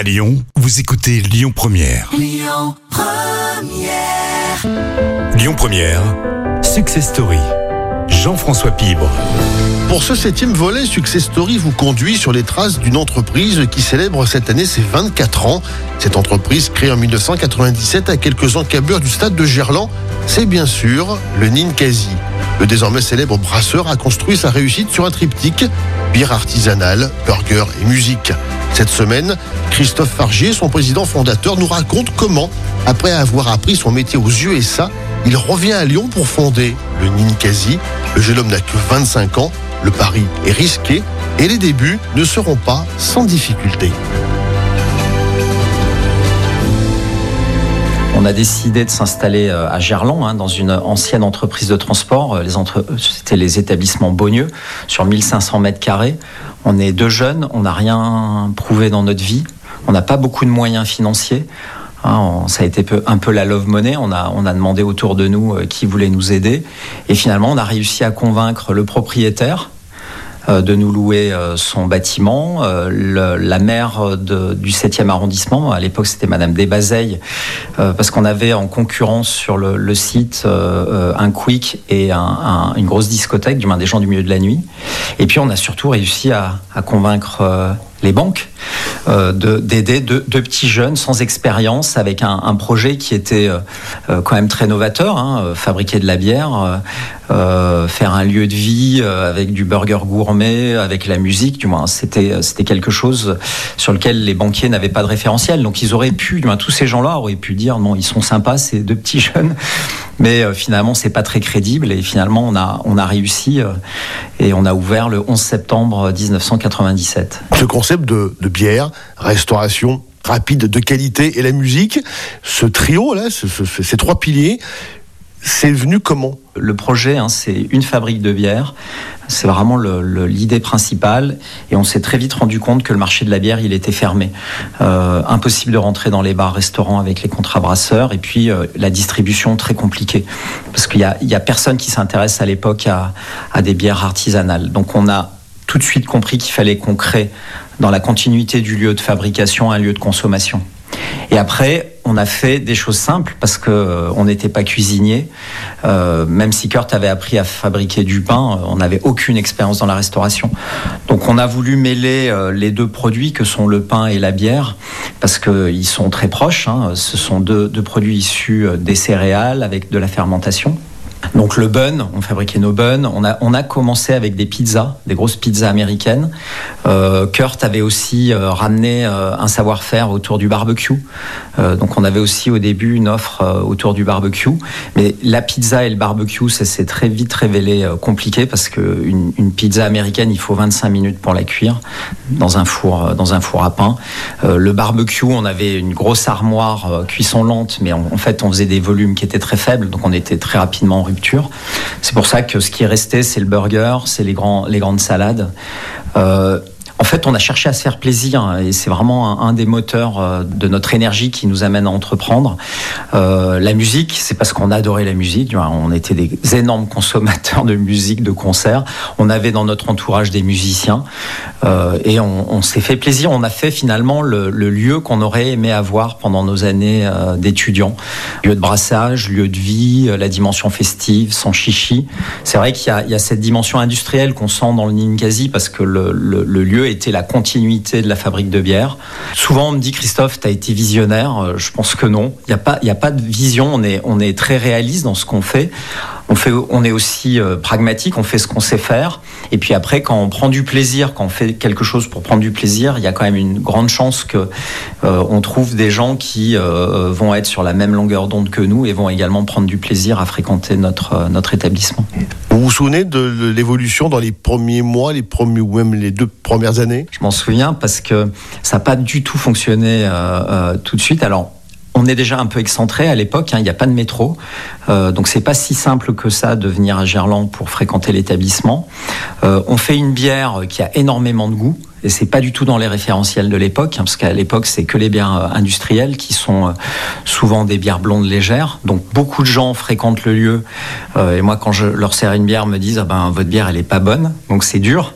À Lyon, vous écoutez Lyon Première. Lyon Première. Lyon Première, Success Story. Jean-François Pibre. Pour ce septième volet, Success Story vous conduit sur les traces d'une entreprise qui célèbre cette année ses 24 ans. Cette entreprise, créée en 1997 à quelques encablures du stade de Gerland, c'est bien sûr le Ninkasi. Le désormais célèbre brasseur a construit sa réussite sur un triptyque bière artisanale, burger et musique. Cette semaine, Christophe Fargier, son président fondateur, nous raconte comment, après avoir appris son métier aux USA, il revient à Lyon pour fonder le Ninkasi. Le jeune homme n'a que 25 ans, le pari est risqué et les débuts ne seront pas sans difficulté. On a décidé de s'installer euh, à Gerland, hein, dans une ancienne entreprise de transport. Euh, entre... C'était les établissements Beaunieu, sur 1500 mètres carrés. On est deux jeunes, on n'a rien prouvé dans notre vie. On n'a pas beaucoup de moyens financiers. Hein, ça a été un peu la love money. On a, demandé autour de nous euh, qui voulait nous aider. Et finalement, on a réussi à convaincre le propriétaire euh, de nous louer euh, son bâtiment. la maire du 7e arrondissement, à l'époque c'était Madame Desbazeilles, parce qu'on avait en concurrence sur le, site un Quick et une grosse discothèque, du moins des gens du milieu de la nuit. Et puis on a surtout réussi à, convaincre les banques euh, d'aider deux, petits jeunes sans expérience avec un, projet qui était euh, euh, quand même très novateur, hein, fabriquer de la bière, faire un lieu de vie avec du burger gourmet, avec la musique, du moins c'était c'était quelque chose sur lequel les banquiers n'avaient pas de référentiel. Donc ils auraient pu, du moins, tous ces gens-là auraient pu dire non, ils sont sympas ces deux petits jeunes, mais finalement c'est pas très crédible et finalement on a on a réussi et on a ouvert le 11 septembre 1997. Ce concept de, de bière restauration rapide de qualité et la musique. Ce trio là, ces trois piliers, c'est venu comment Le projet, hein, c'est une fabrique de bière. C'est vraiment l'idée principale. Et on s'est très vite rendu compte que le marché de la bière, il était fermé. Euh, impossible de rentrer dans les bars, restaurants avec les contrats brasseurs. Et puis, euh, la distribution très compliquée. Parce qu'il n'y a, personne qui s'intéresse à l'époque à, à des bières artisanales. Donc, on a tout de suite compris qu'il fallait qu'on crée dans la continuité du lieu de fabrication un lieu de consommation. Et après, on a fait des choses simples parce que euh, on n'était pas cuisinier. Euh, même si Kurt avait appris à fabriquer du pain, euh, on n'avait aucune expérience dans la restauration. Donc on a voulu mêler les deux produits que sont le pain et la bière parce qu'ils sont très proches. Hein. Ce sont deux, deux produits issus des céréales avec de la fermentation. Donc le bun, on fabriquait nos buns. On a, commencé avec des pizzas, des grosses pizzas américaines. Euh, Kurt avait aussi euh, ramené euh, un savoir-faire autour du barbecue. Donc on avait aussi au début une offre autour du barbecue. Mais la pizza et le barbecue, ça s'est très vite révélé compliqué parce qu'une une pizza américaine, il faut 25 minutes pour la cuire dans un four, dans un four à pain. le barbecue, on avait une grosse armoire cuisson lente, mais en fait on faisait des volumes qui étaient très faibles, donc on était très rapidement c'est pour ça que ce qui est resté, c'est le burger, c'est les, grandes salades. Euh, fait, on a cherché à se faire plaisir hein, et c'est vraiment un, des moteurs euh, de notre énergie qui nous amène à entreprendre. Euh, la musique, c'est parce qu'on adorait la musique. On était des énormes consommateurs de musique, de concerts. On avait dans notre entourage des musiciens euh, et on, s'est fait plaisir. On a fait finalement le, lieu qu'on aurait aimé avoir pendant nos années d'étudiants. Lieu de brassage, lieu de vie, la dimension festive, sans chichi. C'est vrai qu'il y, a cette dimension industrielle qu'on sent dans le Ninkasi parce que le, le lieu la continuité de la fabrique de bière. Souvent, on me dit, Christophe, tu as été visionnaire. Euh, je pense que non. Il n'y a, pas, a pas de vision. On est, on est très réaliste dans ce qu'on fait. On, fait. on est aussi euh, pragmatique, on fait ce qu'on sait faire. Et puis après, quand on prend du plaisir, quand on fait quelque chose pour prendre du plaisir, il y a quand même une grande chance que euh, on trouve des gens qui vont être sur la même longueur d'onde que nous et vont également prendre du plaisir à fréquenter notre, notre établissement. Vous vous souvenez de l'évolution dans les premiers mois, les premiers ou même les deux premières années? Je m'en souviens parce que ça n'a pas du tout fonctionné euh, euh, tout de suite. Alors, on est déjà un peu excentré à l'époque, hein, il n'y a pas de métro, euh, donc c'est pas si simple que ça de venir à Gerland pour fréquenter l'établissement. Euh, on fait une bière qui a énormément de goût, et c'est pas du tout dans les référentiels de l'époque, hein, parce qu'à l'époque c'est que les bières euh, industrielles qui sont euh, souvent des bières blondes légères. Donc beaucoup de gens fréquentent le lieu, et moi quand je leur sers une bière, me disent ah ben votre bière elle est pas bonne, donc c'est dur.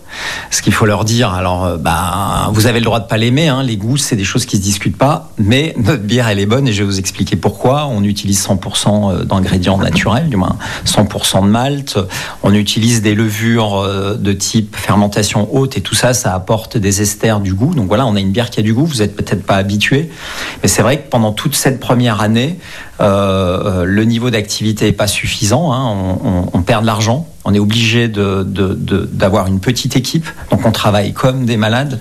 Ce qu'il faut leur dire, alors, euh, bah, vous avez le droit de pas l'aimer. Hein, les goûts, c'est des choses qui se discutent pas. Mais notre bière, elle est bonne et je vais vous expliquer pourquoi. On utilise 100% euh, d'ingrédients naturels, du moins 100% de malt. On utilise des levures euh, de type fermentation haute et tout ça, ça apporte des esters du goût. Donc voilà, on a une bière qui a du goût. Vous êtes peut-être pas habitué, mais c'est vrai que pendant toute cette première année, le niveau d'activité est pas suffisant. Hein. On, perd de l'argent. On est obligé d'avoir de, une petite équipe. Donc on travaille comme des malades.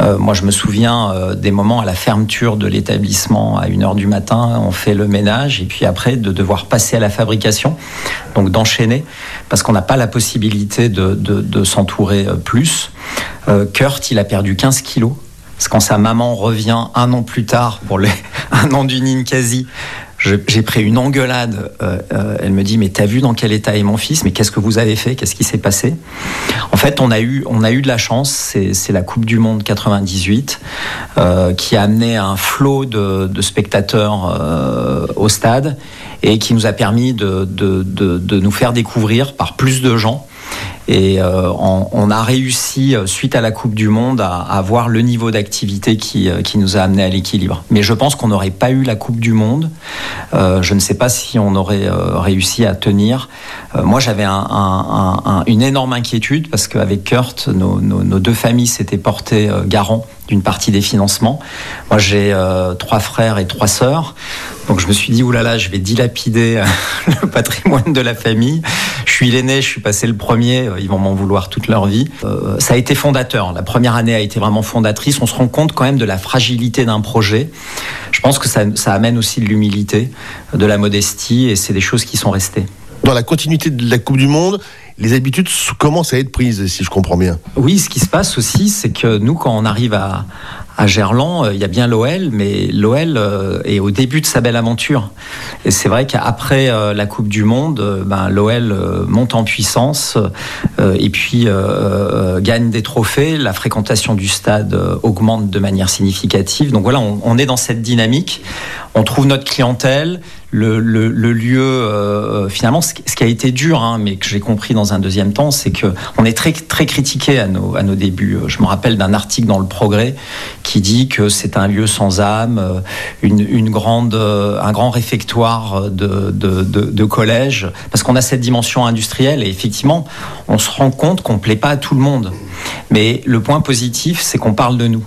Euh, moi, je me souviens euh, des moments à la fermeture de l'établissement à 1h du matin. On fait le ménage et puis après de devoir passer à la fabrication. Donc d'enchaîner parce qu'on n'a pas la possibilité de, s'entourer euh, plus. Kurt, il a perdu 15 kilos. Parce quand sa maman revient un an plus tard pour un an du Ninkasi, j'ai pris une engueulade. Euh, euh, elle me dit mais t'as vu dans quel état est mon fils Mais qu'est-ce que vous avez fait Qu'est-ce qui s'est passé? En fait, on a eu de la chance. C'est la Coupe du Monde 98 euh, qui a amené un flot de, spectateurs au stade et qui nous a permis de, de, nous faire découvrir par plus de gens et euh, on, a réussi, euh, suite à la Coupe du Monde, à, à avoir le niveau d'activité qui, euh, qui, nous a amené à l'équilibre. Mais je pense qu'on n'aurait pas eu la Coupe du Monde. Je ne sais pas si on aurait réussi à tenir. Moi, j'avais un, un, un, une énorme inquiétude parce qu'avec Kurt, nos, deux familles s'étaient portées garant d'une partie des financements. Moi, j'ai trois frères et trois sœurs. Donc je me suis dit, oulala, je vais dilapider le patrimoine de la famille. Je suis l'aîné, je suis passé le premier, ils vont m'en vouloir toute leur vie. Euh, ça a été fondateur. La première année a été vraiment fondatrice. On se rend compte quand même de la fragilité d'un projet. Je pense que ça, ça amène aussi de l'humilité, de la modestie, et c'est des choses qui sont restées. Dans la continuité de la Coupe du Monde, les habitudes commencent à être prises, si je comprends bien. Oui, ce qui se passe aussi, c'est que nous, quand on arrive à, à Gerland, il y a bien l'OL, mais l'OL est au début de sa belle aventure. Et c'est vrai qu'après la Coupe du Monde, ben, l'OL monte en puissance et puis euh, gagne des trophées. La fréquentation du stade augmente de manière significative. Donc voilà, on est dans cette dynamique. On trouve notre clientèle, le, lieu, euh, finalement, ce, qui a été dur, hein, mais que j'ai compris dans un deuxième temps, c'est que on est très très critiqué à nos, à nos débuts. Je me rappelle d'un article dans le Progrès qui dit que c'est un lieu sans âme, une, une grande, un grand réfectoire de, de, de, de collège, parce qu'on a cette dimension industrielle et effectivement, on se rend compte qu'on plaît pas à tout le monde. Mais le point positif, c'est qu'on parle de nous.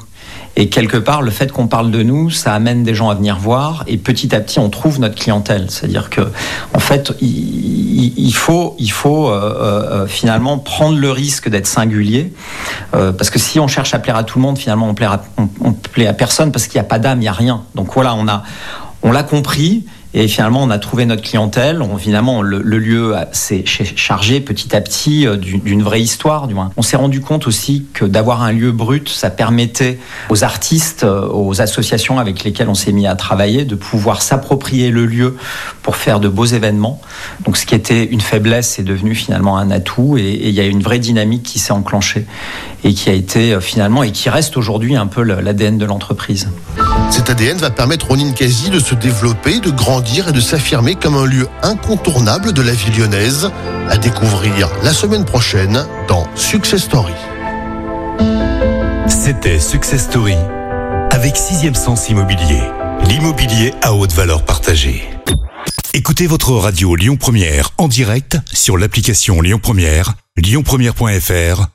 Et quelque part, le fait qu'on parle de nous, ça amène des gens à venir voir et petit à petit, on trouve notre clientèle. C'est-à-dire que, en fait, il, faut, il faut euh, euh, finalement prendre le risque d'être singulier, euh, parce que si on cherche à plaire à tout le monde, finalement, on plaît à, plaît à personne parce qu'il n'y a pas d'âme, il n'y a rien. Donc voilà, on a, on l'a compris. Et finalement, on a trouvé notre clientèle. On, le, lieu s'est chargé petit à petit d'une vraie histoire, du moins. On s'est rendu compte aussi que d'avoir un lieu brut, ça permettait aux artistes, aux associations avec lesquelles on s'est mis à travailler, de pouvoir s'approprier le lieu pour faire de beaux événements. Donc, ce qui était une faiblesse est devenu finalement un atout. Et il y a une vraie dynamique qui s'est enclenchée et qui a été finalement et qui reste aujourd'hui un peu l'ADN de l'entreprise. Cet ADN va permettre au Ninkasi de se développer, de grandir et de s'affirmer comme un lieu incontournable de la vie lyonnaise, à découvrir la semaine prochaine dans Success Story. C'était Success Story avec Sixième Sens Immobilier, l'immobilier à haute valeur partagée. Écoutez votre radio Lyon Première en direct sur l'application Lyon Première, lyonpremière.fr